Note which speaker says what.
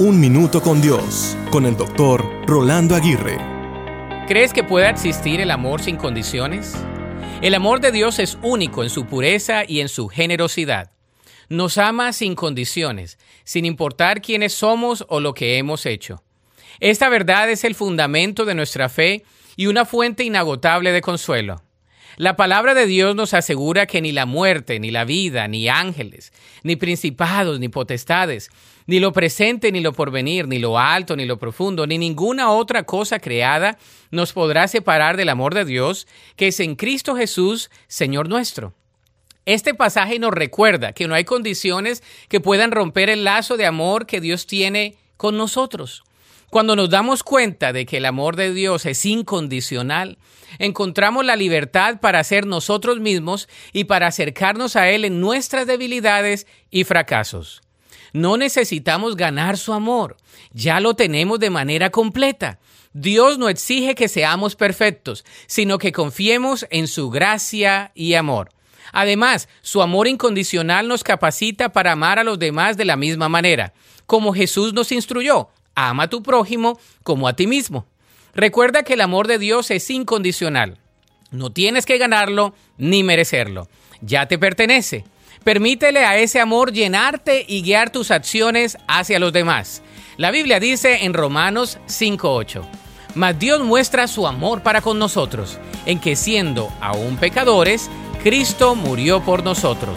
Speaker 1: Un Minuto con Dios, con el doctor Rolando Aguirre.
Speaker 2: ¿Crees que pueda existir el amor sin condiciones? El amor de Dios es único en su pureza y en su generosidad. Nos ama sin condiciones, sin importar quiénes somos o lo que hemos hecho. Esta verdad es el fundamento de nuestra fe y una fuente inagotable de consuelo. La palabra de Dios nos asegura que ni la muerte, ni la vida, ni ángeles, ni principados, ni potestades, ni lo presente, ni lo porvenir, ni lo alto, ni lo profundo, ni ninguna otra cosa creada nos podrá separar del amor de Dios, que es en Cristo Jesús, Señor nuestro. Este pasaje nos recuerda que no hay condiciones que puedan romper el lazo de amor que Dios tiene con nosotros. Cuando nos damos cuenta de que el amor de Dios es incondicional, encontramos la libertad para ser nosotros mismos y para acercarnos a Él en nuestras debilidades y fracasos. No necesitamos ganar su amor, ya lo tenemos de manera completa. Dios no exige que seamos perfectos, sino que confiemos en su gracia y amor. Además, su amor incondicional nos capacita para amar a los demás de la misma manera, como Jesús nos instruyó ama a tu prójimo como a ti mismo. Recuerda que el amor de Dios es incondicional. No tienes que ganarlo ni merecerlo. Ya te pertenece. Permítele a ese amor llenarte y guiar tus acciones hacia los demás. La Biblia dice en Romanos 5.8, Mas Dios muestra su amor para con nosotros, en que siendo aún pecadores, Cristo murió por nosotros.